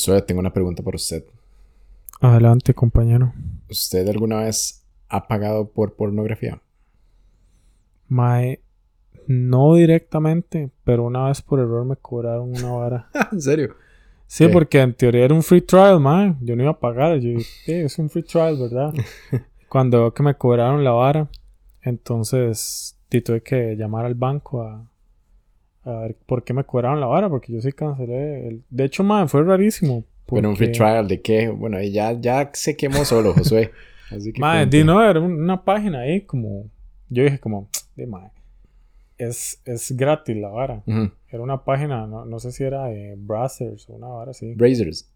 Josué, tengo una pregunta para usted. Adelante, compañero. ¿Usted alguna vez ha pagado por pornografía? Mae, no directamente, pero una vez por error me cobraron una vara. ¿En serio? Sí, ¿Qué? porque en teoría era un free trial, mae. Yo no iba a pagar. Yo dije, "Sí, es un free trial, ¿verdad? Cuando veo que me cobraron la vara, entonces tuve que llamar al banco a, a ver por qué me cobraron la vara, porque yo sí cancelé. El... De hecho, mae, fue rarísimo. Bueno, un free porque- trial de qué? Bueno, ya, ya se quemó solo, Josué. Así que cuente. di no, era un- una página ahí como... Yo dije como, de mae, es, es gratis la vara. Era una página, no, no sé si era de Brazzers o una vara así. Brazers.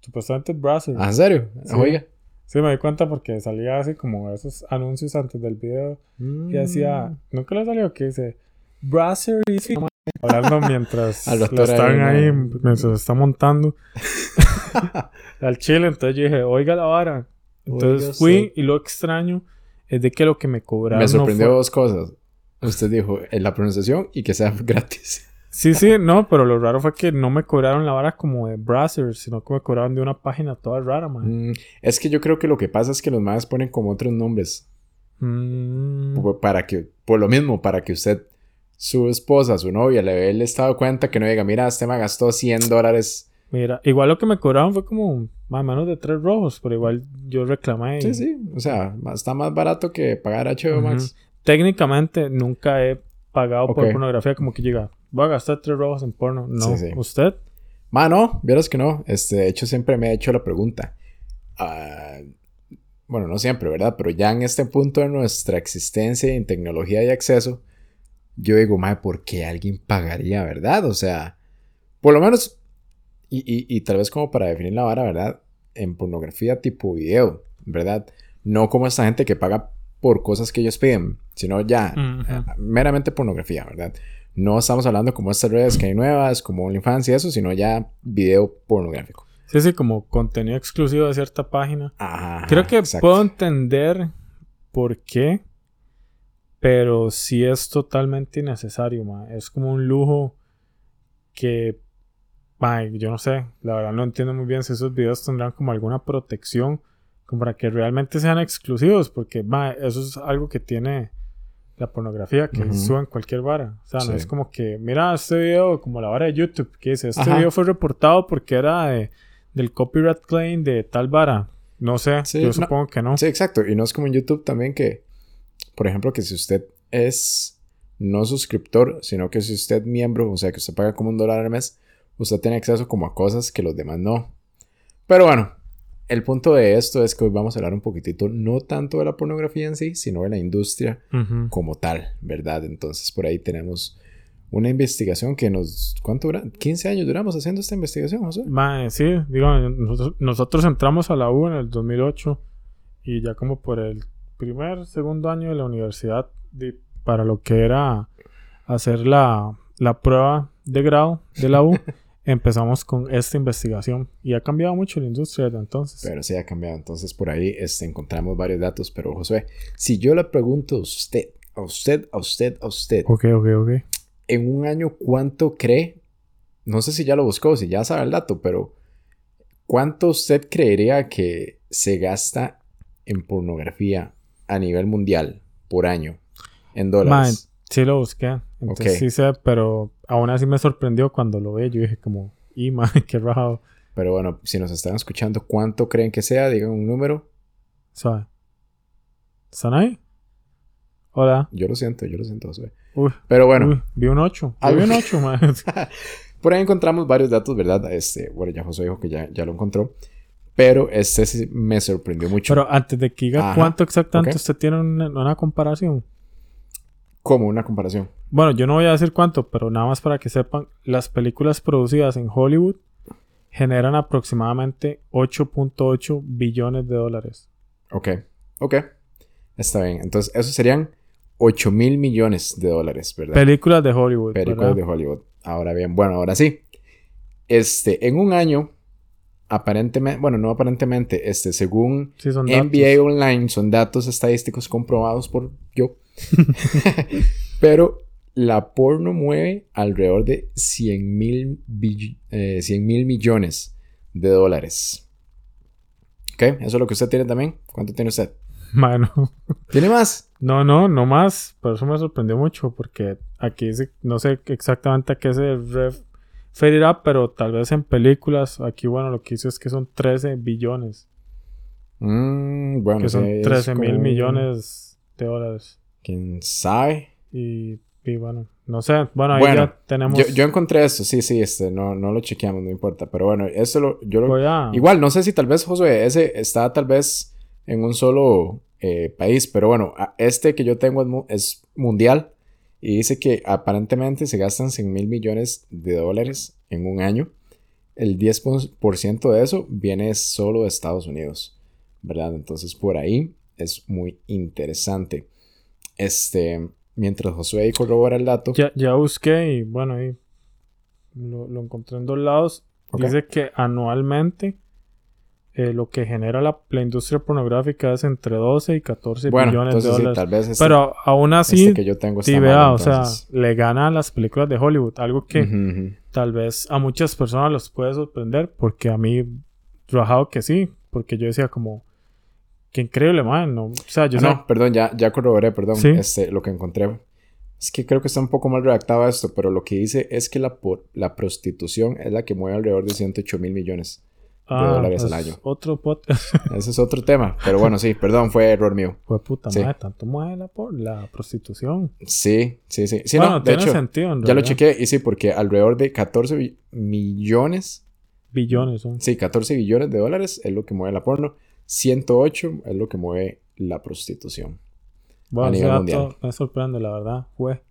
Supuestamente es Brazzers. Ah, ¿En serio? Sí. Oiga. Sí, me di cuenta porque salía así como esos anuncios antes del video. Y decía, Mm. nunca le salió que dice, Brazzers. y- Hablando mientras lo están ahí, mientras se está montando al chile. Entonces yo dije, oiga la vara. Entonces Oiga fui y lo extraño es de que lo que me cobraron. Me no sorprendió fue- dos cosas. Usted dijo en la pronunciación y que sea gratis. Sí, sí, no, pero lo raro fue que no me cobraron la vara como de Brazzers, sino que me cobraron de una página toda rara, man. Mm, es que yo creo que lo que pasa es que los más ponen como otros nombres. Mm. Para que, por lo mismo, para que usted, su esposa, su novia, le dé el estado cuenta que no diga, mira, este me gastó 100 dólares. Mira, igual lo que me cobraron fue como más o menos de tres rojos, pero igual yo reclamé. y- Sí, sí. O sea, está más barato que pagar HBO. Max. Técnicamente nunca he pagado por pornografía como que llega, voy a gastar tres rojos en porno. No, Sí, sí. ¿usted? Mano, vieras que no. Este, de hecho, siempre me he hecho la pregunta. Ah, bueno, no siempre, ¿verdad? Pero ya en este punto de nuestra existencia en tecnología y acceso, yo digo, madre, ¿por qué alguien pagaría, verdad? O sea, por lo menos, y, y, y tal vez como para definir la vara, ¿verdad? En pornografía tipo video, ¿verdad? No como esta gente que paga por cosas que ellos piden, sino ya eh, meramente pornografía, ¿verdad? No estamos hablando como estas redes que hay nuevas, como OnlyFans y eso, sino ya video pornográfico. Sí, sí, como contenido exclusivo de cierta página. Ajá, Creo que exacto. puedo entender por qué, pero sí es totalmente innecesario, ma. Es como un lujo que, ma, yo no sé, la verdad no entiendo muy bien si esos videos tendrán como alguna protección como para que realmente sean exclusivos, porque ma, eso es algo que tiene la pornografía, que Ujú. suben cualquier vara. O sea, no es como que, mira este video, como la vara de YouTube, que dice, este Ajá. video fue reportado porque era de- del copyright claim de tal vara. No sé, Sí, yo no. supongo que no. Sí, exacto. Y no es como en YouTube también que, por ejemplo, que si usted es no suscriptor, sino que si usted es miembro, o sea, que usted paga como un dólar al mes, usted tiene acceso como a cosas que los demás no. Pero bueno, el punto de esto es que hoy vamos a hablar un poquitito, no tanto de la pornografía en sí, sino de la industria como tal, ¿verdad? Entonces por ahí tenemos una investigación que nos... ¿Cuánto dura? 15 años duramos haciendo esta investigación, José. Sí, digo, nosotros, nosotros entramos a la U en el 2008 y ya como por el primer, segundo año de la universidad, para lo que era hacer la, la prueba de grado de la U, empezamos con esta investigación y ha cambiado mucho la industria desde entonces. Pero sí ha cambiado. Entonces por ahí este, encontramos varios datos. Pero Josué, si yo le pregunto a usted, a usted, a usted, a usted, Ok, ok, ok. en un año, ¿cuánto cree? No sé si ya lo buscó, si ya sabe el dato, pero ¿cuánto usted creería que se gasta en pornografía a nivel mundial por año en dólares? sí lo busqué, entonces Ok. sí sé, pero aún así me sorprendió cuando lo vi, yo dije como, y mae, qué rajado, Pero bueno, si nos están escuchando, ¿cuánto creen que sea? Digan un número. ¿sabes? ¿Están ahí? Hola. Yo lo siento, yo lo siento. Uy, Pero bueno. Uy, vi un 8. Algo- Vi un 8, man. Por ahí encontramos varios datos, ¿verdad? Este, bueno, ya José dijo que ya, ya lo encontró. Pero este sí me sorprendió mucho. Pero antes de que diga Ajá, cuánto exactamente usted tiene una, una comparación. Como una comparación. Bueno, yo no voy a decir cuánto, pero nada más para que sepan, las películas producidas en Hollywood generan aproximadamente 8.8 billones de dólares. Ok, ok. Está bien. Entonces, esos serían 8 mil millones de dólares, ¿verdad? Películas de Hollywood. Películas de. Hollywood. Ahora bien, bueno, ahora sí. Este, en un año, aparentemente, bueno, no aparentemente, este, según Sí. NBA Online, son datos estadísticos comprobados por yo. Pero la porno mueve alrededor de 100 mil millones de dólares. Ok, eso es lo que usted tiene también. ¿Cuánto tiene usted? Mano. ¿Tiene más? No, no, no más. Por eso me sorprendió mucho. Porque aquí dice, no sé exactamente a qué se referirá, pero tal vez en películas. Aquí, bueno, lo que hizo es que son 13 billones. Mm, bueno, que son sí, es 13 mil como- millones de dólares. ¿Quién sabe? Y, y bueno, no sé. Bueno, ahí Bueno, ya tenemos. Yo, yo encontré esto, sí, sí, este, no, no lo chequeamos, no importa. Pero bueno, eso lo, yo lo, a- Igual, no sé si tal vez, Josué, ese está tal vez en un solo eh, país, pero bueno, este que yo tengo es mundial y dice que aparentemente se gastan 100 mil millones de dólares en un año. El 10% de eso viene solo de Estados Unidos, ¿verdad? Entonces por ahí es muy interesante. Este, mientras Josué corrobora el dato. Ya, ya busqué y bueno, ahí lo, lo encontré en dos lados. Dice que anualmente eh, lo que genera la, la industria pornográfica es entre 12 y 14 bueno, billones de entonces sí, dólares. tal vez este, Pero aún así, este que yo tengo sí, vea, o sea, le gana a las películas de Hollywood. Algo que Ujú, ujú. tal vez a muchas personas los puede sorprender, porque a mí, rajado que sí, porque yo decía como, qué increíble, man. No, o sea, yo Ah, sé- no, perdón, ya, ya corroboré, perdón. Sí. Este, lo que encontré. Es que creo que está un poco mal redactado esto, pero lo que dice es que la, por- la prostitución es la que mueve alrededor de 108 mil millones. Ah, dólares al es año. Otro podcast. Ese es otro tema, pero bueno, sí, perdón, fue error mío. Fue puta Sí. madre, tanto mueve la, por, la prostitución. Sí, sí, sí. Sí, bueno, no, de tiene hecho, sentido. en ya lo chequé y sí, porque alrededor de 14 bi- millones, Billones son. sí, 14 billones de dólares es lo que mueve la porno, 108 es lo que mueve la prostitución. Bueno, a nivel dato mundial. me sorprende, la verdad. Fue.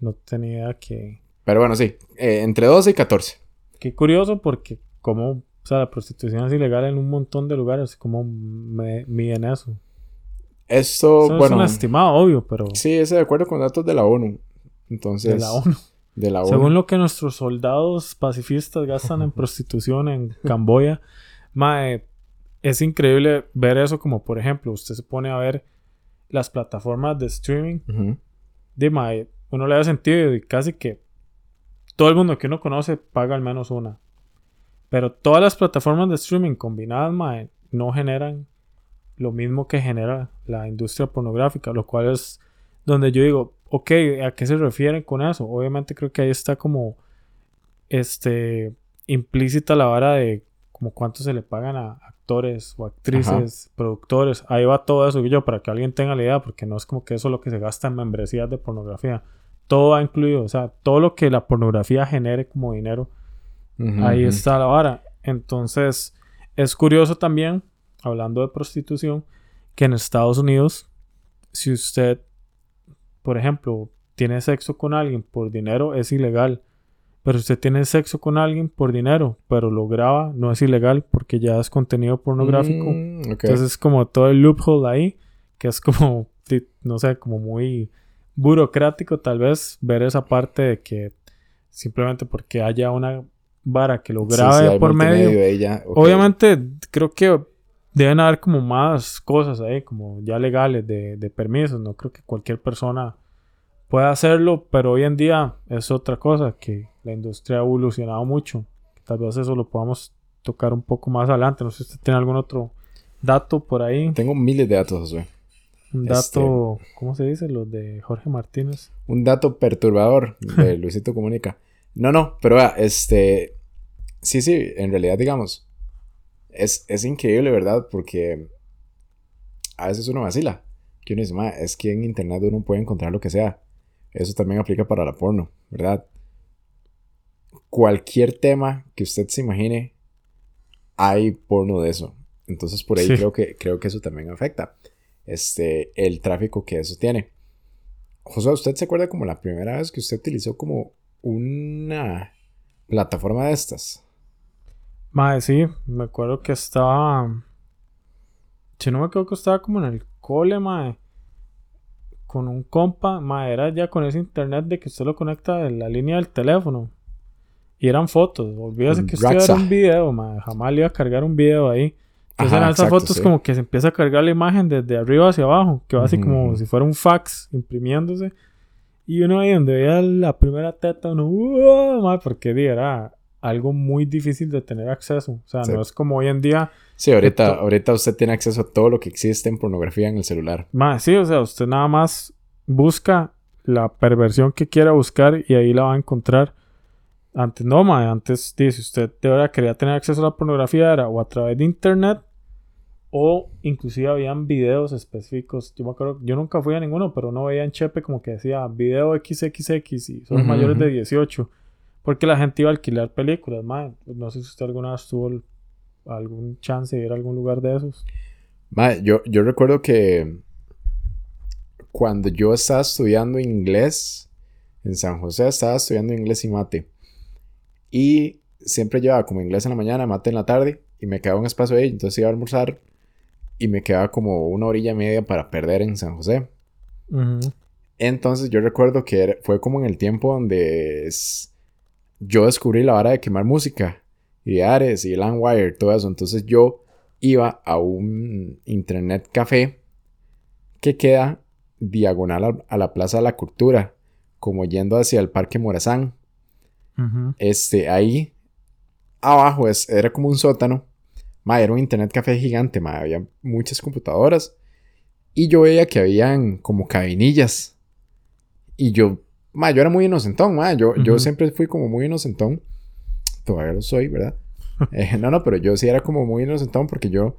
No tenía idea que. Pero bueno, sí, eh, entre 12 y 14. Qué curioso porque, como. O sea, la prostitución es ilegal en un montón de lugares. ¿Cómo me, miden eso? Esto, Eso bueno, es un estimado, obvio, pero. Sí, es de acuerdo con datos de la ONU. Entonces, de la ONU. de la ONU. Según lo que nuestros soldados pacifistas gastan en prostitución en Camboya, mae, es increíble ver eso como, por ejemplo, usted se pone a ver las plataformas de streaming Ujú. de mae, uno le da sentido y casi que todo el mundo que uno conoce paga al menos una. Pero todas las plataformas de streaming combinadas, mae, no generan lo mismo que genera la industria pornográfica, lo cual es donde yo digo, ok, ¿a qué se refieren con eso? Obviamente creo que ahí está como este implícita la vara de como cuánto se le pagan a actores o actrices, productores. Ahí va todo eso, yo, para que alguien tenga la idea, porque no es como que eso es lo que se gasta en membresías de pornografía. Todo va incluido, o sea, todo lo que la pornografía genere como dinero, Ahí está la vara. Entonces, es curioso también, hablando de prostitución, que en Estados Unidos, si usted, por ejemplo, tiene sexo con alguien por dinero, es ilegal. Pero si usted tiene sexo con alguien por dinero, pero lo graba, no es ilegal porque ya es contenido pornográfico. Mm. Entonces es como todo el loophole ahí, que es como, no sé, como muy burocrático tal vez ver esa parte de que simplemente porque haya una vara que lo grabe sí, por medio. ok. Obviamente creo que deben haber como más cosas ahí, como ya legales de, de permisos. No creo que cualquier persona pueda hacerlo, pero hoy en día es otra cosa, que la industria ha evolucionado mucho. Tal vez eso lo podamos tocar un poco más adelante. No sé si usted tiene algún otro dato por ahí. Tengo miles de datos, Josué. Un Este- dato, ¿cómo se dice? Los de Jorge Martínez. Un dato perturbador de Luisito Comunica. No, no, pero vea, este. Sí, sí, en realidad, digamos. Es, es increíble, ¿verdad? Porque a veces uno vacila. Que uno dice, "Ma, es que en internet uno puede encontrar lo que sea. Eso también aplica para la porno, ¿verdad? Cualquier tema que usted se imagine, hay porno de eso. Entonces por ahí Sí. creo que creo que eso también afecta. Este, el tráfico que eso tiene. José, ¿usted se acuerda como la primera vez que usted utilizó como una plataforma de estas? Mae, sí, me acuerdo que estaba. Si no me acuerdo que estaba como en el cole, mae. Con un compa, mae, era ya con ese internet de que usted lo conecta de la línea del teléfono. Y eran fotos. Olvídese que usted era un video, mae. Jamás le iba a cargar un video ahí. Entonces Ajá, eran esas exacto, fotos sí. como que se empieza a cargar la imagen desde arriba hacia abajo. Que va así como si fuera un fax imprimiéndose. Y uno ahí donde veía la primera teta, uno, ¡uh! mae, porque di, era algo muy difícil de tener acceso. O sea, no es como hoy en día. Sí, ahorita, ahorita usted tiene acceso a todo lo que existe en pornografía en el celular. Más, sí, o sea, usted nada más busca la perversión que quiera buscar y ahí la va a encontrar. Antes no, ma, antes dice usted de verdad quería tener acceso a la pornografía era o a través de internet o inclusive habían videos específicos. Yo me acuerdo, yo nunca fui a ninguno, pero no veía en Chepe como que decía video XXX y son mayores de 18. Porque la gente iba a alquilar películas, ma. No sé si usted alguna vez tuvo algún chance de ir a algún lugar de esos. Ma, yo, yo recuerdo que cuando yo estaba estudiando inglés en San José, estaba estudiando inglés y mate. Y siempre llevaba como inglés en la mañana, mate en la tarde. Y me quedaba un espacio ahí. Entonces iba a almorzar. Y me quedaba como una orilla y media para perder en San José. Entonces yo recuerdo que fue como en el tiempo donde yo descubrí la hora de quemar música. Y Ares y Landwire, todo eso. Entonces yo iba a un internet café que queda diagonal a, la Plaza de la Cultura, como yendo hacia el Parque Morazán. Este, ahí abajo es, era como un sótano. Ma, era un internet café gigante, ma, había muchas computadoras. Y yo veía que habían como cabinillas. Y yo, ma, yo era muy inocentón, ma. Yo, yo siempre fui como muy inocentón. Todavía lo soy, ¿verdad? Eh, no, no, pero yo sí era como muy inocentón porque yo,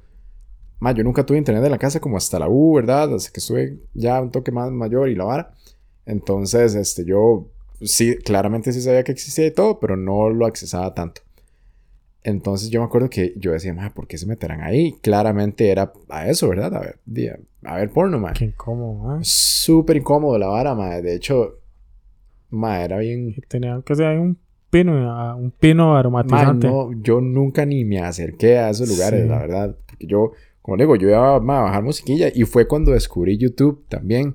ma, yo nunca tuve internet en la casa como hasta la U, ¿verdad? Hasta que estuve ya un toque más mayor y la vara. Entonces, este, yo sí, claramente sí sabía que existía y todo, pero no lo accesaba tanto. Entonces yo me acuerdo que yo decía, ma, ¿por qué se meterán ahí? Claramente era a eso, ¿verdad? A ver, a, ver porno, ma. Qué incómodo, ¿eh? Súper incómodo la vara, ma. De hecho, ma, era bien... Tenían que ser un pino, un pino aromatizante. no, yo nunca ni me acerqué a esos lugares, la verdad. Porque yo, como digo, yo iba a bajar musiquilla y fue cuando descubrí YouTube también.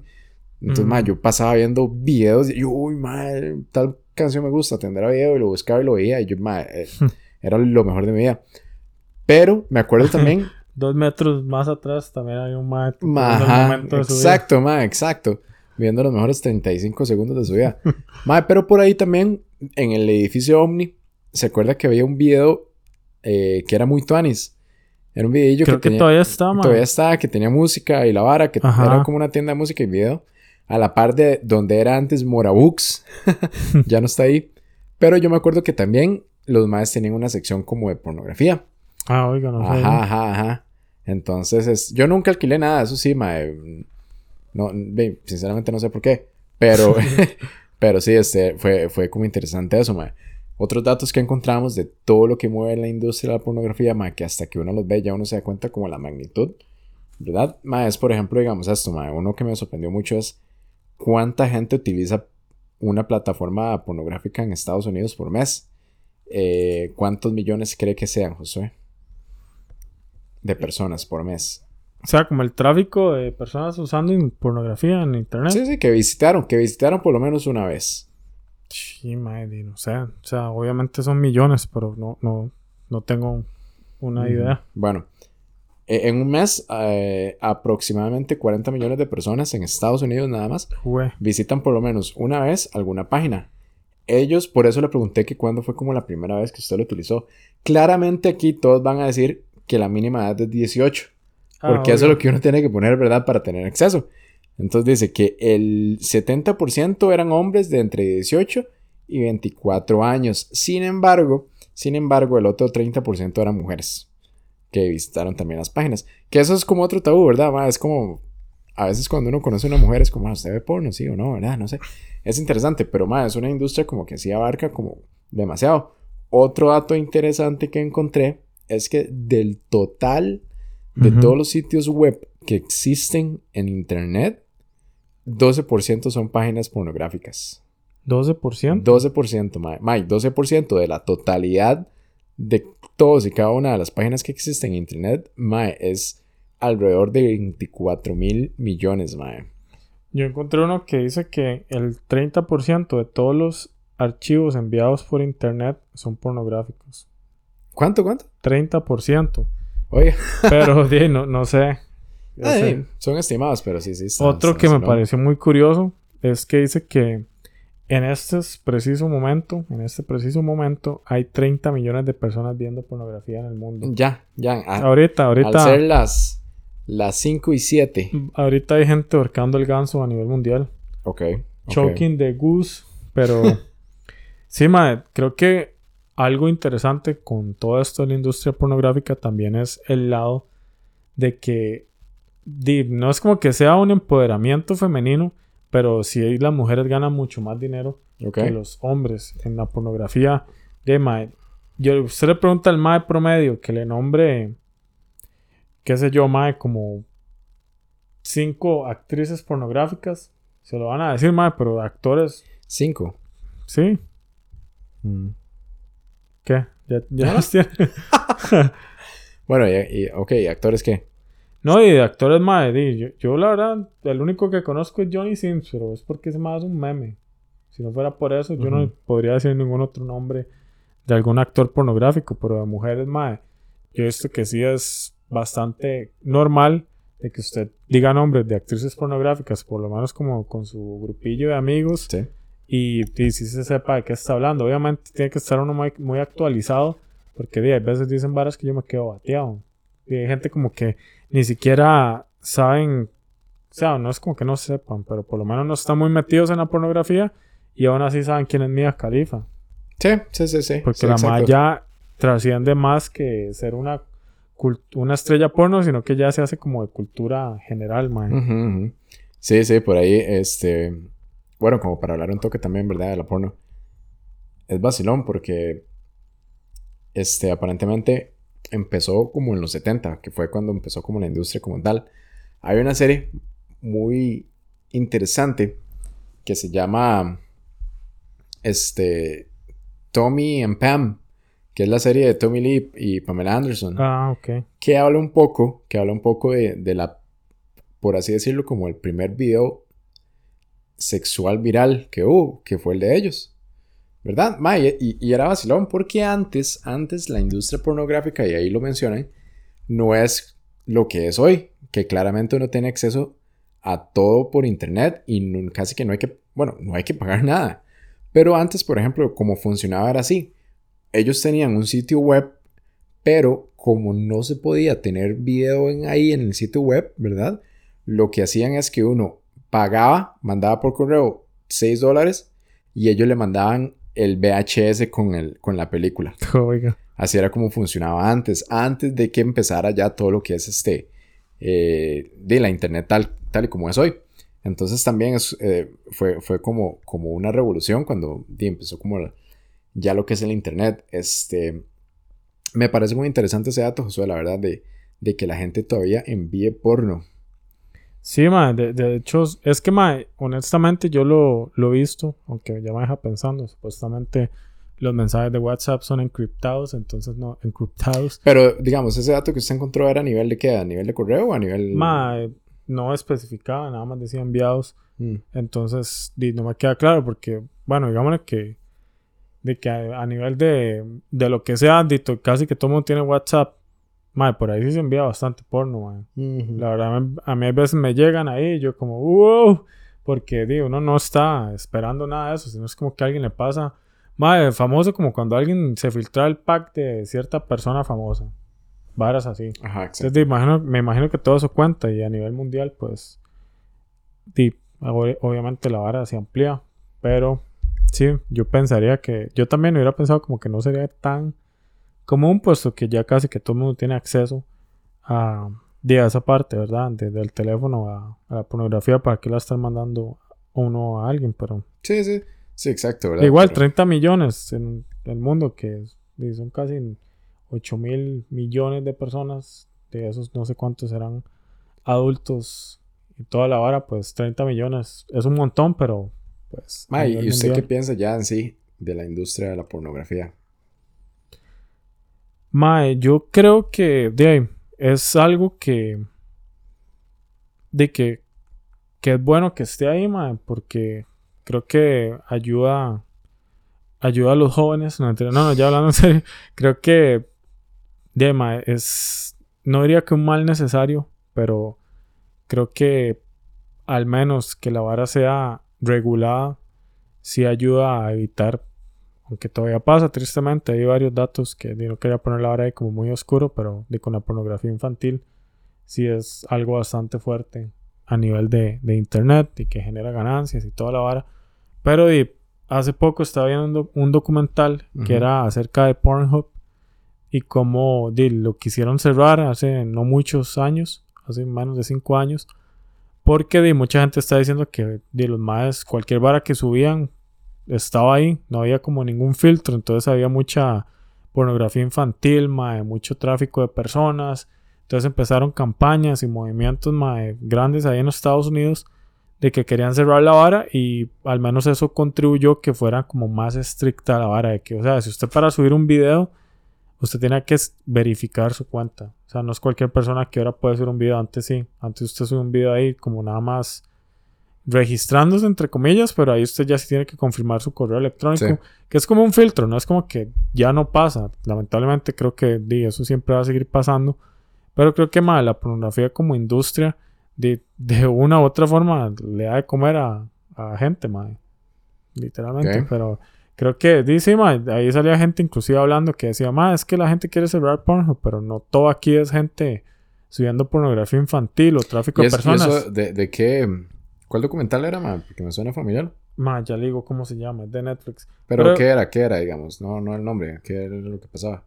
Entonces, ma, yo pasaba viendo videos y yo, uy, ma, tal canción me gusta, tendrá video y lo buscaba y lo veía y yo, ma... Eh, Era lo mejor de mi vida. Pero me acuerdo también. Dos metros más atrás también hay un maestro. exacto, ma, exacto. Viendo los mejores 35 segundos de su vida. ma, pero por ahí también, en el edificio Omni, se acuerda que había un video eh, que era muy tuanis. Era un videillo que, que todavía está, ma. Todavía está, que tenía música y la vara, que era como una tienda de música y video. A la par de donde era antes Morabooks. ya no está ahí. Pero yo me acuerdo que también los maes tenían una sección como de pornografía. Ah, oiga, no Ajá, ajá, ajá. Entonces, es, yo nunca alquilé nada, eso sí, mae. No, sinceramente no sé por qué. Pero, pero sí, este, fue, fue como interesante eso, mae. Otros datos que encontramos de todo lo que mueve la industria de la pornografía, mae, que hasta que uno los ve ya uno se da cuenta como la magnitud, ¿verdad? Mae, es por ejemplo, digamos esto, mae. Uno que me sorprendió mucho es cuánta gente utiliza una plataforma pornográfica en Estados Unidos por mes. Eh, ¿cuántos millones cree que sean, Josué? De personas por mes. O sea, como el tráfico de personas usando pornografía en internet. Sí, sí, que visitaron, que visitaron por lo menos una vez. Sí, madre, no sé. O sea, obviamente son millones, pero no, no, no tengo una idea. Bueno, e, en un mes, eh, aproximadamente 40 millones de personas en Estados Unidos nada más visitan por lo menos una vez alguna página ellos, por eso le pregunté que cuándo fue como la primera vez que usted lo utilizó. Claramente aquí todos van a decir que la mínima edad es 18. Ah, porque eso es lo que uno tiene que poner, ¿verdad? Para tener acceso. Entonces dice que el 70% eran hombres de entre 18 y 24 años. Sin embargo, sin embargo, el otro 30% eran mujeres que visitaron también las páginas. Que eso es como otro tabú, ¿verdad? Es como a veces cuando uno conoce a una mujer es como, ah, ¿usted ve porno? Sí o no, ¿verdad? No sé. Es interesante, pero más es una industria como que sí abarca como demasiado. Otro dato interesante que encontré es que del total de todos los sitios web que existen en internet, 12% son páginas pornográficas. 12%. 12%, Mike. 12% de la totalidad de todos y cada una de las páginas que existen en internet, Mae, es alrededor de 24 mil millones, mae. Yo encontré uno que dice que el 30% de todos los archivos enviados por internet son pornográficos. ¿Cuánto, cuánto? 30%. Oye. pero no, no sé. son estimados, pero sí, sí. Otro que me pareció muy curioso es que dice que en este preciso momento, en este preciso momento, hay 30 millones de personas viendo pornografía en el mundo. Ya, ya. a- ahorita, ahorita. Al ser las, las 5 y 7. Ahorita hay gente ahorcando el ganso a nivel mundial. Ok. ok. Choking the goose. Pero. sí, mae, creo que algo interesante con todo esto de la industria pornográfica también es el lado de que. no es como que sea un empoderamiento femenino, pero sí las mujeres ganan mucho más dinero que los hombres en la pornografía. De mae, yo, usted le pregunta al mae promedio que le nombre, qué sé yo, mae, como cinco actrices pornográficas. Se lo van a decir, mae, pero actores, 5. sí. ¿Qué? Ya, ya los tiene. Bueno, y, y- ok, ¿actores qué? No, y de actores, mae, yo, yo la verdad, el único que conozco es Johnny Sims, pero es porque es más un meme. Si no fuera por eso, yo no podría decir ningún otro nombre de algún actor pornográfico, pero de mujeres, mae, yo he visto que sí es bastante normal de que usted diga nombres de actrices pornográficas, por lo menos como con su grupillo de amigos, Sí. y, y si se sepa de qué está hablando. Obviamente tiene que estar uno muy, muy actualizado, porque hay veces dicen varas que yo me quedo bateado. Y hay gente como que ni siquiera saben, o sea, no es como que no sepan, pero por lo menos no están muy metidos en la pornografía y aún así saben quién es Mia Khalifa. Sí, sí, sí, sí. Porque Sí, la exacto. ma ya trasciende más que ser una, una estrella porno, sino que ya se hace como de cultura general, mae. Sí, sí, por ahí, este... Bueno, como para hablar un toque también, ¿verdad? De la porno. Es vacilón porque... Este, aparentemente empezó como en los 70, que fue cuando empezó como la industria como tal. Hay una serie muy interesante que se llama... Este... Tommy and Pam, que es la serie de Tommy Lee y Pamela Anderson Ah, ok. que habla un poco, que habla un poco de, de la, por así decirlo, como el primer video sexual viral que hubo, que fue el de ellos. ¿Verdad? Ma, y, y- era vacilón porque antes, antes la industria pornográfica, y ahí lo mencioné, no es lo que es hoy, que claramente uno tiene acceso a todo por internet y no- casi que no hay que, bueno, no hay que pagar nada. Pero antes, por ejemplo, como funcionaba era así. Ellos tenían un sitio web pero como no se podía tener video en ahí en el sitio web, ¿verdad? Lo que hacían es que uno pagaba, mandaba por correo 6 dólares y ellos le mandaban el VHS con, el, con la película. Oiga. Así era como funcionaba antes, antes de que empezara ya todo lo que es este, eh, de la internet tal, tal y como es hoy. Entonces también es, eh, fue, fue como, como una revolución cuando empezó como la- ya lo que es el internet. Este, me parece muy interesante ese dato, Josué, la verdad, de, de que la gente todavía envíe porno. Sí, mae, de, de hecho, es que, mae, honestamente yo lo, lo he visto, aunque ya me deja pensando, supuestamente los mensajes de WhatsApp son encriptados, entonces no, encriptados. Pero, digamos, ese dato que usted encontró era a nivel de qué? ¿A nivel de correo o a nivel...? Mae, no especificaba, nada más decía enviados, Mm, entonces no me queda claro porque, bueno, digámosle que, de que a, a nivel de, de lo que sea, di, to- casi que todo el mundo tiene WhatsApp, mae, por ahí sí se envía bastante porno, ujú. La verdad, a mí a veces me llegan ahí y yo como, wow, porque digo, uno no está esperando nada de eso, sino es como que a alguien le pasa, madre, famoso como cuando alguien se filtra el pack de cierta persona famosa, varas así. Ajá, exacto. Entonces, imagino, me imagino que todo eso cuenta y a nivel mundial, pues, obviamente la vara se amplía, pero sí, yo pensaría que, yo también hubiera pensado como que no sería tan común, puesto que ya casi que todo el mundo tiene acceso a, a esa parte, ¿verdad? Desde el teléfono a, a la pornografía, ¿para qué la están mandando uno a alguien? Pero Sí, sí. Sí, exacto, ¿verdad? igual, Pero- 30 millones en el mundo, que son casi 8 mil millones de personas, de esos no sé cuántos serán adultos y toda la vara, pues 30 millones es un montón, pero pues... Ma, ¿y usted qué piensa ya en sí de la industria de la pornografía? Mae, yo creo que de ahí, es algo que de que, que es bueno que esté ahí, mae, porque creo que ayuda ayuda a los jóvenes, no, no, no, ya hablando en serio, creo que de ahí, mae, es no diría que un mal necesario, pero creo que al menos que la vara sea regulada sí ayuda a evitar, aunque todavía pasa tristemente, hay varios datos que no quería poner ahora ahí como muy oscuro, pero de con la pornografía infantil sí es algo bastante fuerte a nivel de, internet y que genera ganancias y toda la vara. Pero hace poco estaba viendo un documental que era acerca de Pornhub y cómo lo quisieron cerrar hace no muchos años, hace menos de cinco años, porque de, mucha gente está diciendo que de los más cualquier vara que subían estaba ahí, no había como ningún filtro, entonces había mucha pornografía infantil, mucho tráfico de personas, entonces empezaron campañas y movimientos grandes ahí en los Estados Unidos de que querían cerrar la vara y al menos eso contribuyó que fuera como más estricta la vara de que, o sea, si usted para subir un video usted tiene que verificar su cuenta. O sea, no es cualquier persona que ahora puede subir un video. Antes sí. Antes usted sube un video ahí como nada más registrándose entre comillas, pero ahí usted ya sí tiene que confirmar su correo electrónico, que es como un filtro, no es como que ya no pasa. Lamentablemente creo que eso siempre va a seguir pasando, pero creo que más la pornografía como industria de, de, una u otra forma le da de comer a, a gente, madre. Literalmente, pero Creo que dice, ahí salía gente inclusive hablando que decía, ma, es que la gente quiere cerrar Pornhub, pero no todo aquí es gente subiendo pornografía infantil o tráfico de personas. de, qué? ¿Cuál documental era, ma? Porque me suena familiar. Ma, ya le digo cómo se llama, es de Netflix. Pero, ¿qué era? ¿Qué era, digamos? No, no el nombre, ¿qué era lo que pasaba?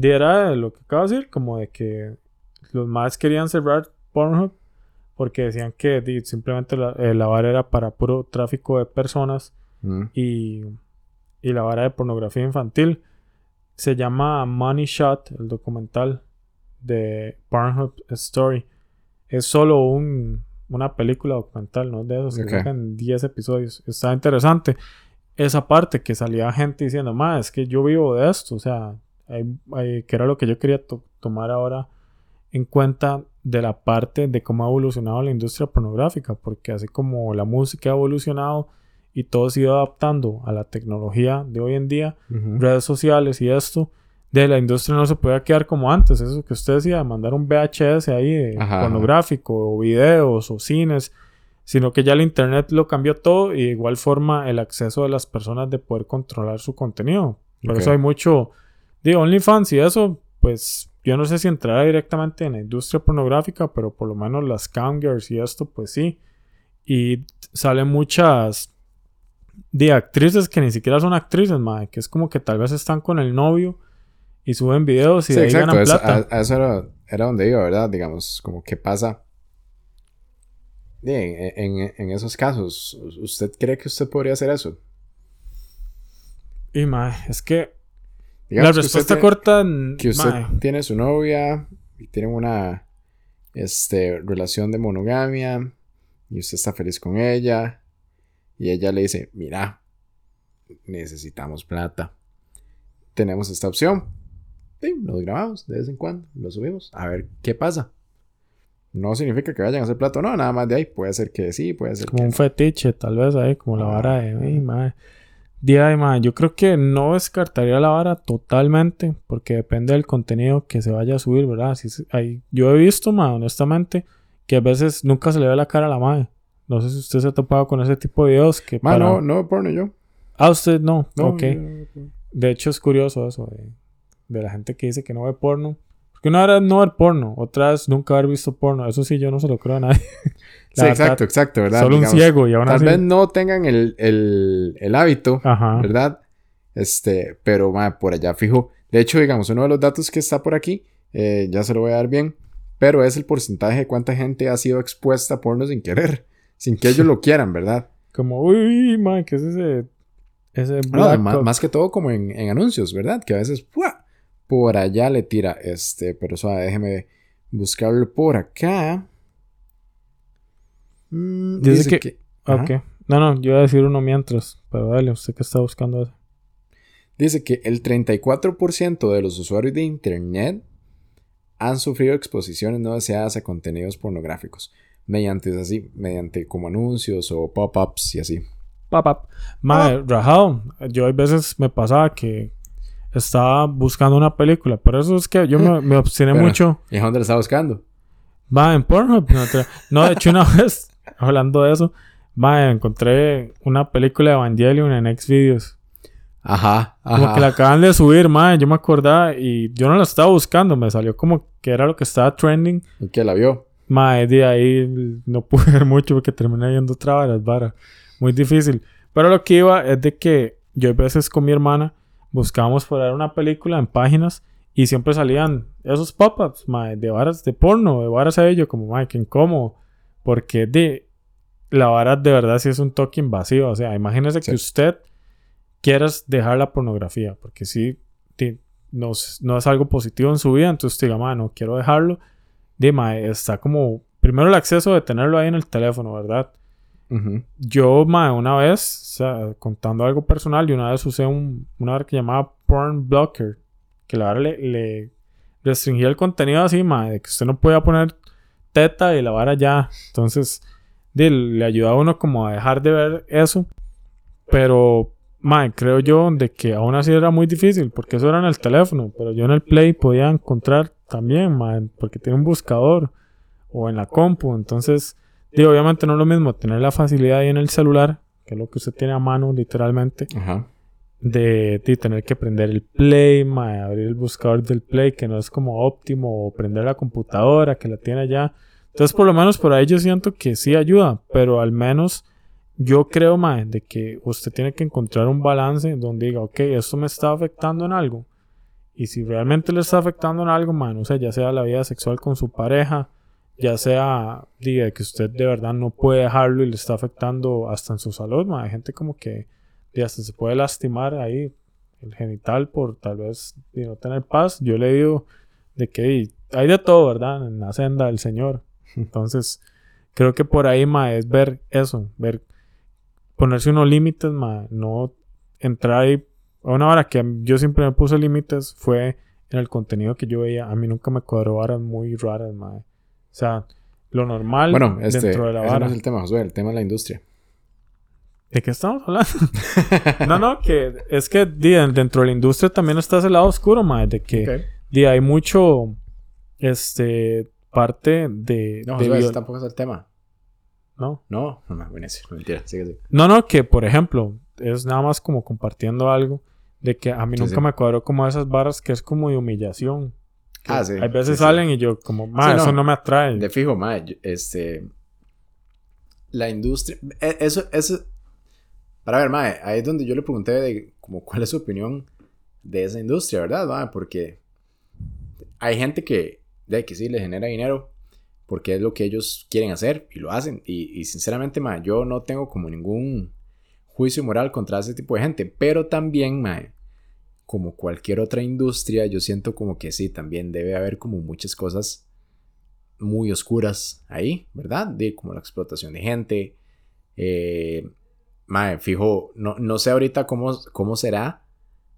Era lo que acabo de decir, como de que los más querían cerrar Pornhub porque decían que simplemente la, eh, la era para puro tráfico de personas mm. y y la vara de pornografía infantil. Se llama Money Shot, el documental de Pornhub Story. Es solo un, una película documental, no de esos que sacan 10 episodios. Está interesante. Esa parte que salía gente diciendo, más es que yo vivo de esto. O sea, que era lo que yo quería tomar ahora en cuenta de la parte de cómo ha evolucionado la industria pornográfica. Porque así como la música ha evolucionado y todo se ha ido adaptando a la tecnología de hoy en día, redes sociales y esto, de la industria no se puede quedar como antes. Eso que usted decía, mandar un VHS ahí pornográfico, o videos, o cines, sino que ya el Internet lo cambió todo y de igual forma el acceso de las personas de poder controlar su contenido. Por eso hay mucho de OnlyFans y eso, pues yo no sé si entrará directamente en la industria pornográfica, pero por lo menos las camgirls y esto, pues sí. Y salen muchas de actrices que ni siquiera son actrices, madre, que es como que tal vez están con el novio y suben videos y de ahí ganan plata. a, eso era, era, donde iba, ¿verdad? Digamos, como qué pasa. Bien, en, en, esos casos, ¿usted cree que usted podría hacer eso? Y madre, es que la respuesta corta. Que usted tiene su novia y tienen una este, relación de monogamia y usted está feliz con ella y ella le dice, mira, necesitamos plata. Tenemos esta opción. Sí, nos grabamos de vez en cuando, lo subimos, a ver qué pasa. No significa que vayan a hacer plata, no, nada más de ahí. Puede ser que sí, puede ser como un fetiche, tal vez ahí, como la vara de mi madre. Día madre, yo creo que no descartaría la vara totalmente, porque depende del contenido que se vaya a subir, ¿verdad? Si hay, yo he visto, madre, honestamente, que a veces nunca se le ve la cara a la madre. No sé si usted se ha topado con ese tipo de videos que para... no, no porno yo. Ah, usted no. ok. De hecho, es curioso eso de, la gente que dice que no ve porno. Porque una vez no ver porno, otras nunca haber visto porno. Eso sí, yo no se lo creo a nadie. sí, exacto, exacto, ¿verdad? Solo un ciego y aún Tal vez no tengan el, el, el hábito, ¿verdad? Este, pero por allá fijo. De hecho, digamos, uno de los datos que está por aquí, eh, ya se lo voy a dar bien, pero es el porcentaje de cuánta gente ha sido expuesta a porno sin querer sin que ellos lo quieran, ¿verdad? Como, uy, man, ¿qué es ese? Ese no, más, que todo como en, anuncios, ¿verdad? Que a veces, ¡pua! Por allá le tira, este, pero suave, déjeme buscarlo por acá. Mm, dice, que... ok. No, no, yo iba a decir uno mientras, pero dale, usted que está buscando eso. Dice que el 34% de los usuarios de Internet han sufrido exposiciones no deseadas a contenidos pornográficos mediante así, mediante como anuncios o pop-ups y así. Pop-up. Madre, ah. rajado. Yo hay veces me pasaba que estaba buscando una película, pero eso es que yo me, me obstiné mucho. ¿Y dónde la estaba buscando? Va en Pornhub. No, de hecho, una vez, hablando de eso, mae, encontré una película de Evangelion en Xvideos. Ajá, ajá. Como que la acaban de subir, mae, yo me acordaba y yo no la estaba buscando, me salió como que era lo que estaba trending. ¿Y qué la vio? Mae, de ahí no pude ver mucho porque terminé viendo otra vara. Muy difícil. Pero lo que iba es de que yo a veces con mi hermana buscábamos por ver una película en páginas y siempre salían esos pop-ups, mae, de varas de porno, de varas a ello, como, mae, que incómodo. Porque de la vara de verdad sí es un toque invasivo. O sea, imagínese que usted quieras dejar la pornografía, porque si no, no, es algo positivo en su vida, entonces diga, mae, no quiero dejarlo. Dime, está como, primero el acceso de tenerlo ahí en el teléfono, ¿verdad? Yo, mae, una vez, o sea, contando algo personal, yo una vez usé un, una que llamaba Porn Blocker, que la vara le, restringía el contenido así, mae, de que usted no podía poner teta y la vara ya. Entonces, le ayudaba a uno como a dejar de ver eso. Pero, mae, creo yo de que aún así era muy difícil, porque eso era en el teléfono, pero yo en el Play podía encontrar también, porque tiene un buscador o en la compu, entonces Digo, obviamente no es lo mismo tener la facilidad ahí en el celular, que es lo que usted tiene a mano literalmente, De, tener que prender el Play, abrir el buscador del Play, que no es como óptimo, o prender la computadora, que la tiene allá. Entonces, por lo menos por ahí yo siento que sí ayuda, pero al menos yo creo, de que usted tiene que encontrar un balance donde diga, ok, esto me está afectando en algo. Y si realmente le está afectando en algo, man, o sea, ya sea la vida sexual con su pareja, ya sea diga que usted de verdad no puede dejarlo y le está afectando hasta en su salud, hay gente como que hasta se puede lastimar ahí el genital por tal vez no tener paz. Yo le digo de que hay de todo, ¿verdad? En la senda del Señor. Entonces, creo que por ahí, ma, es ver eso, ver, ponerse unos límites, ma, no entrar ahí. Una hora que yo siempre me puse límites fue en el contenido que yo veía. A mí nunca me cuadró varas muy raras, ma. O sea, lo normal bueno, este, dentro de la vara. no es el tema, Josué, el tema es la industria. ¿De qué estamos hablando? no, no, que es que dentro de la industria también está ese lado oscuro, mae, de que hay mucho este parte de. No, Josué, ese tampoco es el tema. ¿No? No, no, no mentira, No, no, que por ejemplo, es nada más como compartiendo algo de que a mí nunca me cuadró como esas barras que es como de humillación. Ah, sí. Hay veces salen y yo como, ma, eso no me atrae. De fijo, ma, este... La industria... E, eso, eso... Para ver, ma, ahí es donde yo le pregunté de como cuál es su opinión de esa industria, ¿verdad, ma? Porque hay gente que, de que sí le genera dinero porque es lo que ellos quieren hacer y lo hacen. Y, y sinceramente, ma, yo no tengo como ningún juicio moral contra ese tipo de gente. Pero también, ma, como cualquier otra industria, yo siento como que sí, también debe haber como muchas cosas muy oscuras ahí, ¿verdad? De como la explotación de gente. Eh, fijo, no, no sé ahorita cómo, cómo será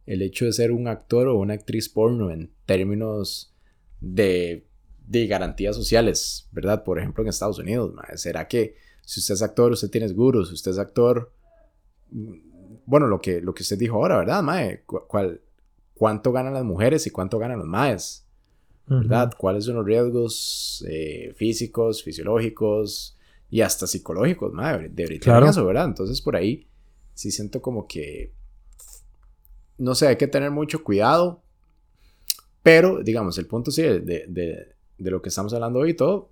el hecho de ser un actor o una actriz porno en términos de, de garantías sociales, ¿verdad? Por ejemplo, en Estados Unidos, ¿será que si usted es actor, usted tiene seguros, si usted es actor, bueno, lo que, lo que usted dijo ahora, ¿verdad, Mae? ¿Cuál, cuánto ganan las mujeres y cuánto ganan los maes, ¿verdad? ¿Cuáles son los riesgos eh, físicos, fisiológicos y hasta psicológicos, mae? De claro. eso, ¿verdad? Entonces por ahí sí siento como que, no sé, hay que tener mucho cuidado, pero digamos, el punto sí de, de, de lo que estamos hablando hoy y todo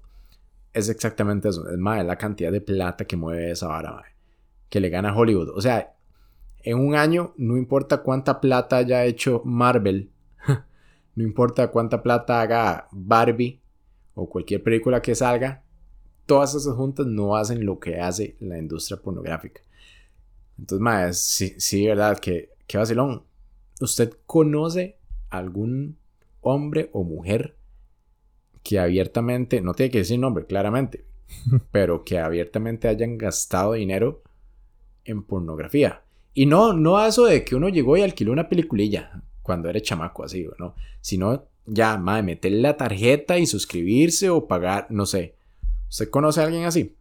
es exactamente eso, es más la cantidad de plata que mueve esa vara, mae, que le gana Hollywood. O sea, en un año, no importa cuánta plata haya hecho Marvel, no importa cuánta plata haga Barbie o cualquier película que salga, todas esas juntas no hacen lo que hace la industria pornográfica. Entonces, más, sí, sí, verdad, que, que vacilón. ¿Usted conoce algún hombre o mujer que abiertamente, no tiene que decir nombre, claramente, pero que abiertamente hayan gastado dinero en pornografía? Y no, no a eso de que uno llegó y alquiló una peliculilla cuando era chamaco, así, ¿no? Sino ya, madre, meterle la tarjeta y suscribirse o pagar, no sé. ¿Usted conoce a alguien así?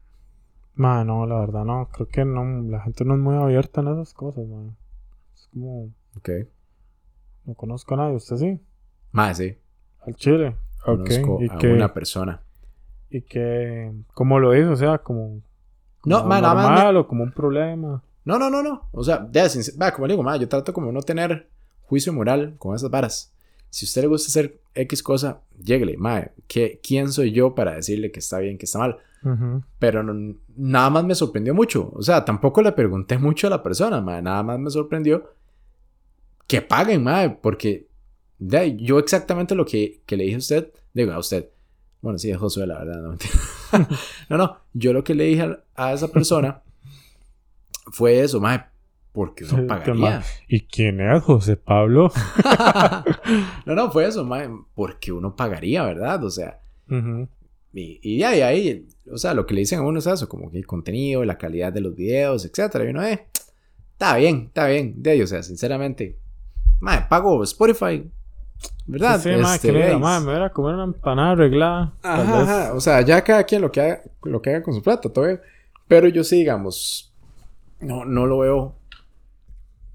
Ma, no, la verdad no. Creo que no, la gente no es muy abierta en esas cosas, man. Es como... Ok. No conozco a nadie, ¿usted sí? Más, sí. Al Chile. Conozco a una persona. ¿Y que ¿Cómo lo hizo? O sea, como como No, ma, nada más o como un problema. No, no, no, no. O sea, ya, sin- va, como digo, ma, yo trato como no tener juicio moral con esas varas. Si a usted le gusta hacer X cosa, lléguele, ma, ¿qué- ¿quién soy yo para decirle que está bien, que está mal? Pero no- nada más me sorprendió mucho. O sea, tampoco le pregunté mucho a la persona, ma, nada más me sorprendió que paguen, ma, porque yo exactamente lo que, que le dije a usted, digo a usted, bueno, sí, es Josué, la verdad, no, no, yo lo que le dije a, a esa persona fue eso, ma, porque que pagaría. ¿Y quién es José Pablo? no, no, fue eso, ma, porque uno pagaría, ¿verdad? O sea, Ujú. Y, y de ahí, ahí, o sea, lo que le dicen a uno es eso, como que el contenido, la calidad de los videos, etcétera. Y uno, eh, está bien, está bien. De ahí, o sea, sinceramente, madre, pago Spotify, ¿verdad? Sí, sí, Este, que mira, veis. ma, me voy a comer una empanada arreglada. Ajá, ajá, O sea, ya cada quien lo que haga, lo que haga con su plata, todo bien. Pero yo sí, digamos, no, no lo veo,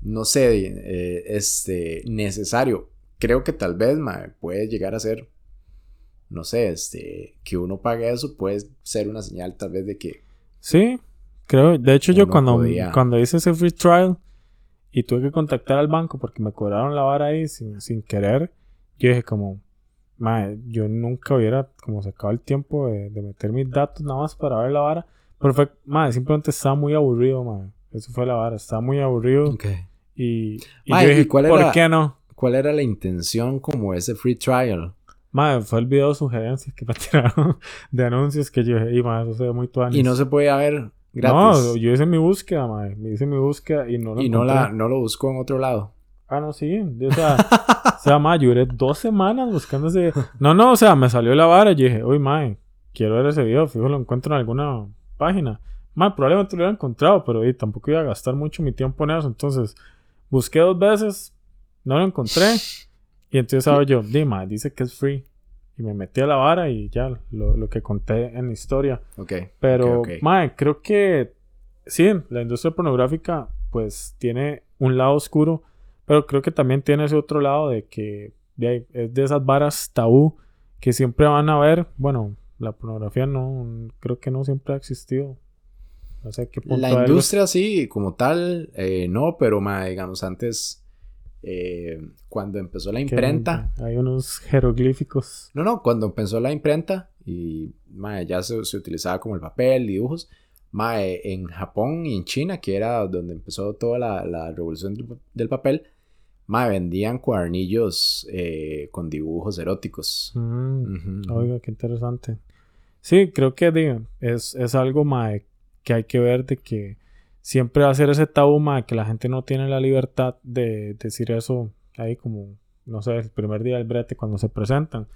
no sé, eh, este, necesario. Creo que tal vez, ma, puede llegar a ser, no sé, este, que uno pague eso puede ser una señal tal vez de que Sí, creo. De hecho, yo cuando, podía- cuando hice ese free trial y tuve que contactar al banco porque me cobraron la vara ahí sin, sin querer, yo dije como, madre, yo nunca hubiera como sacado el tiempo de, de meter mis datos nada más para ver la vara. Pero fue, madre, simplemente estaba muy aburrido, madre. Eso fue la vara, estaba muy aburrido. Y, y Mae, yo dije, ¿y cuál ¿por era? qué no? ¿Cuál era la intención como ese free trial? Madre, fue el video de sugerencias que me tiraron de anuncios que yo dije, y madre, eso se ve muy tuanis. Y no se podía ver gratis. No, yo hice mi búsqueda, madre. Hice mi búsqueda y no lo y no, la, no lo buscó en otro lado. Ah, no, sí. O sea, o sea, ma, yo duré dos semanas buscando ese... No, no, o sea, me salió la vara y yo dije, uy, mae, quiero ver ese video. Fijo, lo encuentro en alguna página. Ma, probablemente lo hubiera encontrado, pero y, tampoco iba a gastar mucho mi tiempo en eso. Entonces, busqué dos veces, no lo encontré. Y entonces ahora yo, di, ma, dice que es free. Y me metí a la vara y ya, lo, lo que conté en la historia. Ok. Pero, ok, ok. mae, creo que sí, la industria pornográfica pues tiene un lado oscuro, pero creo que también tiene ese otro lado de que de ahí, es de esas varas tabú que siempre van a ver. Bueno, la pornografía no, creo que no siempre ha existido. No sé qué punto La industria sí, como tal, eh, no, pero ma, digamos antes, eh, cuando empezó la imprenta, Hay unos jeroglíficos. no, no, cuando empezó la imprenta y ma, ya se, se utilizaba como el papel, dibujos, ma, eh, en Japón y en China, que era donde empezó toda la, la revolución del, papel, ma, vendían cuadernillos eh, con dibujos eróticos. Mm, Ujú, ujú. Oiga, qué interesante. Sí, creo que digo, es, es algo mae, que hay que ver de que siempre va a ser ese tabú mae, que la gente no tiene la libertad de decir eso ahí como, no sé, el primer día del brete cuando se presentan.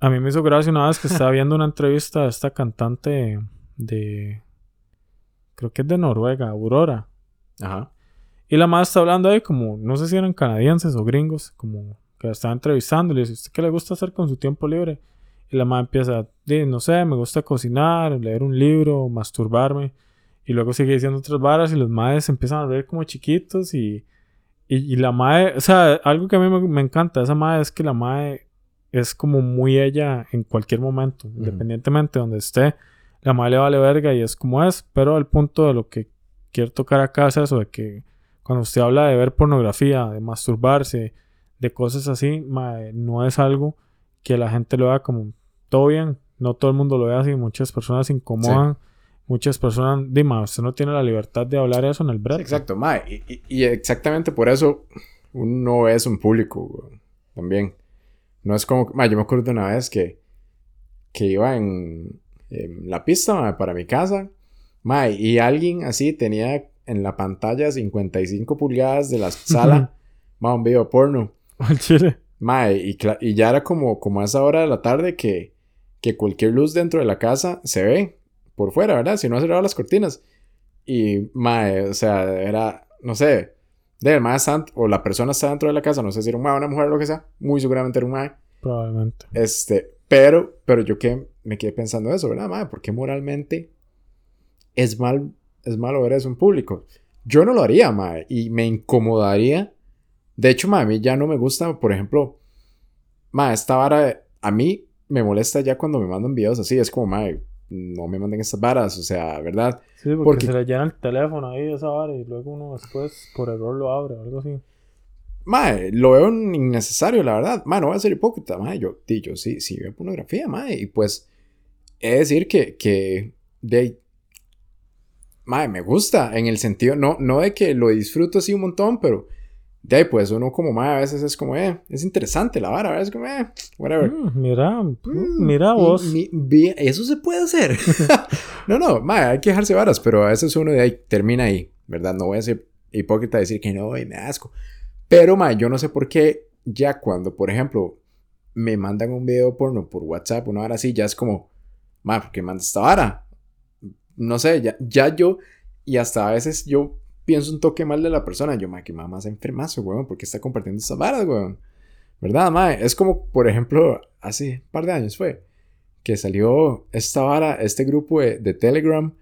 A mí me hizo gracia una vez que estaba viendo una entrevista de esta cantante de, creo que es de Noruega, Aurora. Ajá. Y la madre está hablando ahí como, no sé si eran canadienses o gringos, como que la estaba entrevistando y le dice, ¿usted qué le gusta hacer con su tiempo libre? Y la madre empieza, "Di, no sé, me gusta cocinar, leer un libro, masturbarme. Y luego sigue diciendo otras varas y los madres empiezan a ver como chiquitos y, y, y la madre, o sea, algo que a mí me, me encanta esa madre es que la madre es como muy ella en cualquier momento, independientemente de donde esté, la madre le vale verga y es como es, pero el punto de lo que quiero tocar acá es eso, de que cuando usted habla de ver pornografía, de masturbarse, de cosas así, mae, no es algo que la gente lo vea como todo bien. No todo el mundo lo ve así. Muchas personas se incomodan. Muchas personas, dime, usted no tiene la libertad de hablar eso en el brete. exacto, mae. Y, y- y exactamente por eso uno eso en público, También. No es como... Mae, yo me acuerdo de una vez que... Que iba en... en la pista, mae, para mi casa. Mae, y alguien así tenía en la pantalla 55 pulgadas de la sala... mae, un video porno. Chile. Mae, y, cla- y ya era como, como a esa hora de la tarde que... Que cualquier luz dentro de la casa se ve por fuera, ¿verdad? Si no ha cerrado las cortinas. Y, mae, o sea, era, no sé, de mae o la persona está dentro de la casa, no sé si era un mae, una mujer, lo que sea, muy seguramente era un mae. Probablemente. Este, pero, pero yo que me quedé pensando eso, ¿verdad, mae? Porque moralmente es mal, es malo ver eso en público. Yo no lo haría, mae, y me incomodaría. De hecho, mae, a mí ya no me gusta, por ejemplo, mae, esta vara, a mí me molesta ya cuando me mandan videos así, es como, mae, no me manden estas varas, o sea, ¿verdad? Sí, porque, Porque- se le llena el teléfono ahí esa vara y luego uno después por error lo abre o algo así. Mae, lo veo innecesario, la verdad. Mae, no voy a ser hipócrita, mae. Yo, yo sí, sí veo pornografía, mae. Y pues, he de decir que, que de mae, me gusta en el sentido, no, no de que lo disfruto así un montón, pero de ahí, pues, uno como mae a veces es como, eh, es interesante la vara, a veces como, eh, whatever. Mm, mira, Mm, mira mi- vos. mi- vi- eso se puede hacer. no, no, mae, hay que dejarse varas, pero a veces uno de ahí termina ahí, ¿verdad? No voy a ser hipócrita decir que no, y me asco. Pero, mae, yo no sé por qué ya cuando, por ejemplo, me mandan un video porno por WhatsApp, una hora así, ya es como, mae, ¿por qué mandas esta vara? No sé, ya, ya yo, y hasta a veces yo pienso un toque mal de la persona. Yo, mae, que mamá más enfermazo, weón, porque está compartiendo estas varas, weón. ¿Verdad, mae? Es como, por ejemplo, hace un par de años fue que salió esta vara, este grupo de, de Telegram,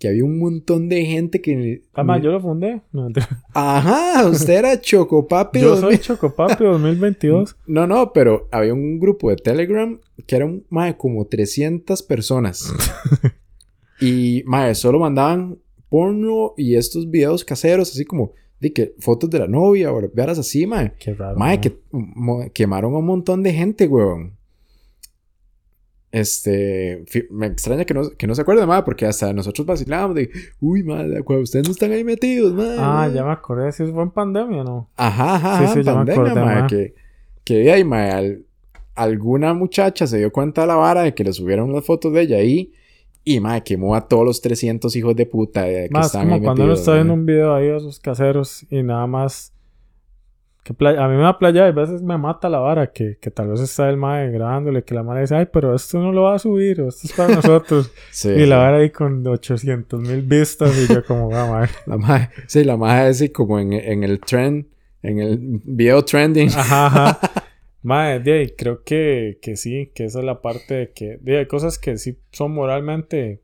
que había un montón de gente que... Además, yo lo fundé. No. Ajá, usted era Chocopapi. yo 2000. soy Chocopapi 2022. No, no, pero había un grupo de Telegram que era un, mae, como 300 personas. y, mae, solo mandaban porno y estos videos caseros, así como, de que fotos de la novia o veras así, mae. Qué raro. Mae, que quemaron a un montón de gente, weón. Este, me extraña que no, que no se acuerde, mae, porque hasta nosotros vacilábamos de, uy, cuando ustedes no están ahí metidos, mae. Ah, mae". ya me acordé. Si fue en pandemia, ¿no? Ajá, ajá, Sí, sí, ya me pandemia, acordé, mae, mae. que, que ahí, mae, al- alguna muchacha se dio cuenta de la vara de que le subieron las fotos de ella ahí y, mae, quemó a todos los 300 hijos de puta eh, que Más están como ahí cuando uno está viendo un video ahí de esos caseros y nada más. Que playa- a mí me da playa y a veces me mata la vara que, que tal vez está el mae grabándole que la madre dice, ay, pero esto no lo va a subir, esto es para nosotros. Sí, y la vara ahí con 800 mil vistas y yo como, va, madre. La mae, sí, la mae así como en, en el trend, en el video trending. Ajá, ajá. Mae, de ahí, creo que, que sí, que esa es la parte de que de, hay cosas que sí son moralmente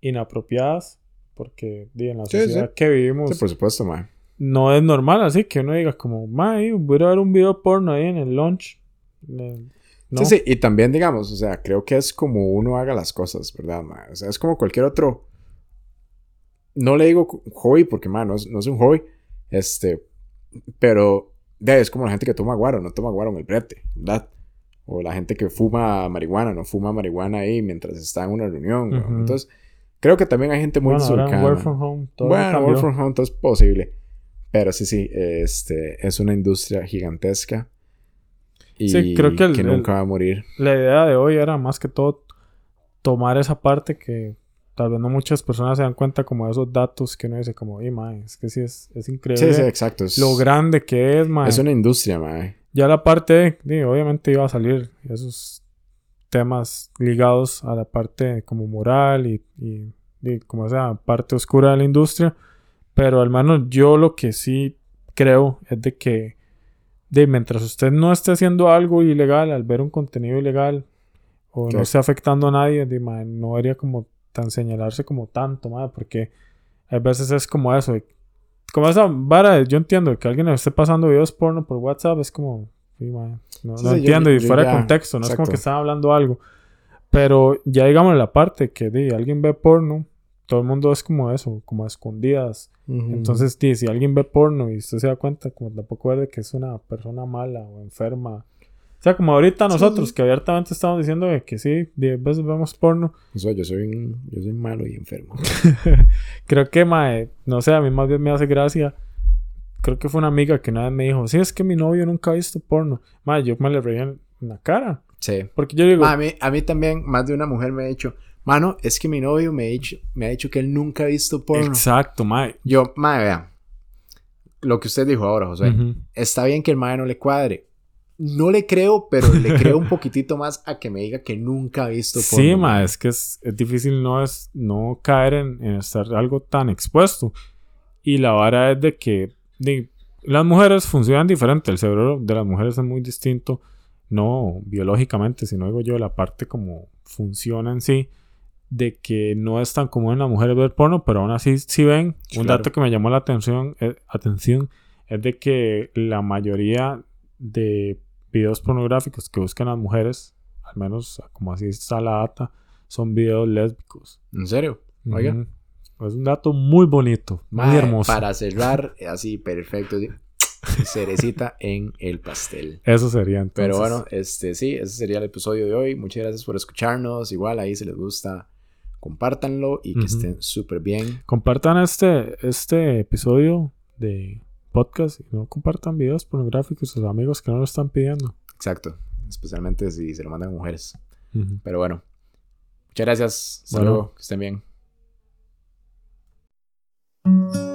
inapropiadas, porque de, en la Sí, sociedad sí. que vivimos Sí, por supuesto, mae. no es normal así que uno diga como, mae, voy a ver un video porno ahí en el lunch. No. Sí, sí, y también, digamos, o sea, creo que es como uno haga las cosas, ¿verdad, mae? O sea, es como cualquier otro. No le digo hobby porque, mae, no es, no es un hobby. Este. Pero, de, es como la gente que toma guaro, no toma guaro en el brete, ¿verdad? O la gente que fuma marihuana, no fuma marihuana ahí mientras está en una reunión, weón. Ujú. Entonces, creo que también hay gente muy bueno, desubicada, work from home todo Bueno, work from home todo es posible. Pero sí, sí, este, es una industria gigantesca. Y Sí, creo que el- nunca va a morir. La idea de hoy era más que todo tomar esa parte que tal vez no muchas personas se dan cuenta como de esos datos que uno dice como, y mae, es que sí es, es increíble Sí, sí, exacto. Es, lo grande que es, mae. es una industria, mae. Ya la parte, de- obviamente iba a salir esos temas ligados a la parte como moral y, y, y como esa parte oscura de la industria. Pero al menos yo lo que sí creo es de que de mientras usted no esté haciendo algo ilegal al ver un contenido ilegal o no Claro. esté afectando a nadie, de, mae, no debería como tan señalarse como tanto, mae, porque a veces es como eso, de- como esa vara, yo entiendo que alguien esté pasando videos porno por WhatsApp, es como, sí, mae, no, Sí, no sí, yo- entiendo, y yo fuera de contexto, no es como que están hablando algo. Pero ya digamos la parte que alguien ve porno, todo el mundo es como eso, como a escondidas. Entonces, di, si alguien ve porno y usted se da cuenta, como tampoco es de que es una persona mala o enferma. Sea, como ahorita nosotros sí. que abiertamente estamos diciendo de que sí, 10 veces vemos porno. O sea, yo soy, un- yo soy malo y enfermo. Creo que, mae, no sé, a mí más bien me hace gracia. Creo que fue una amiga que una vez me dijo, sí, es que mi novio nunca ha visto porno. Mae, yo me le reía en la cara. Sí. Porque yo digo, Ma, a, mí, a mí también, más de una mujer me ha dicho, mano, es que mi novio me ha dicho, me ha dicho que él nunca ha visto porno. exacto, mae. Yo, ma, vea, lo que usted dijo ahora, José, Ujú. está bien que el mae no le cuadre. No le creo, pero le creo un poquitito más a que me diga que nunca ha visto porno. Sí, ma, es que es, es difícil no, es, no caer en, en estar algo tan expuesto. Y la vara es de que de- las mujeres funcionan diferente. El cerebro de las mujeres es muy distinto, no biológicamente, sino digo yo, la parte como funciona en sí, de que no es tan común en las mujeres ver porno, pero aún así sí ven. Un dato que me llamó la atención, eh, atención es de que la mayoría de videos pornográficos que buscan las mujeres, al menos como así está la data, son videos lésbicos. ¿En serio? Oiga. Es un dato muy bonito, muy hermoso. Para cerrar, así, perfecto. Cerecita en el pastel. Eso sería entonces. Pero bueno, este sí, ese sería el episodio de hoy. Muchas gracias por escucharnos. Igual ahí si les gusta, compártanlo y que estén súper bien. Compartan este, este episodio de podcast y no compartan videos pornográficos a sus amigos que no lo están pidiendo. Exacto, especialmente si se lo mandan a mujeres. Pero bueno, muchas gracias. Hasta que estén bien.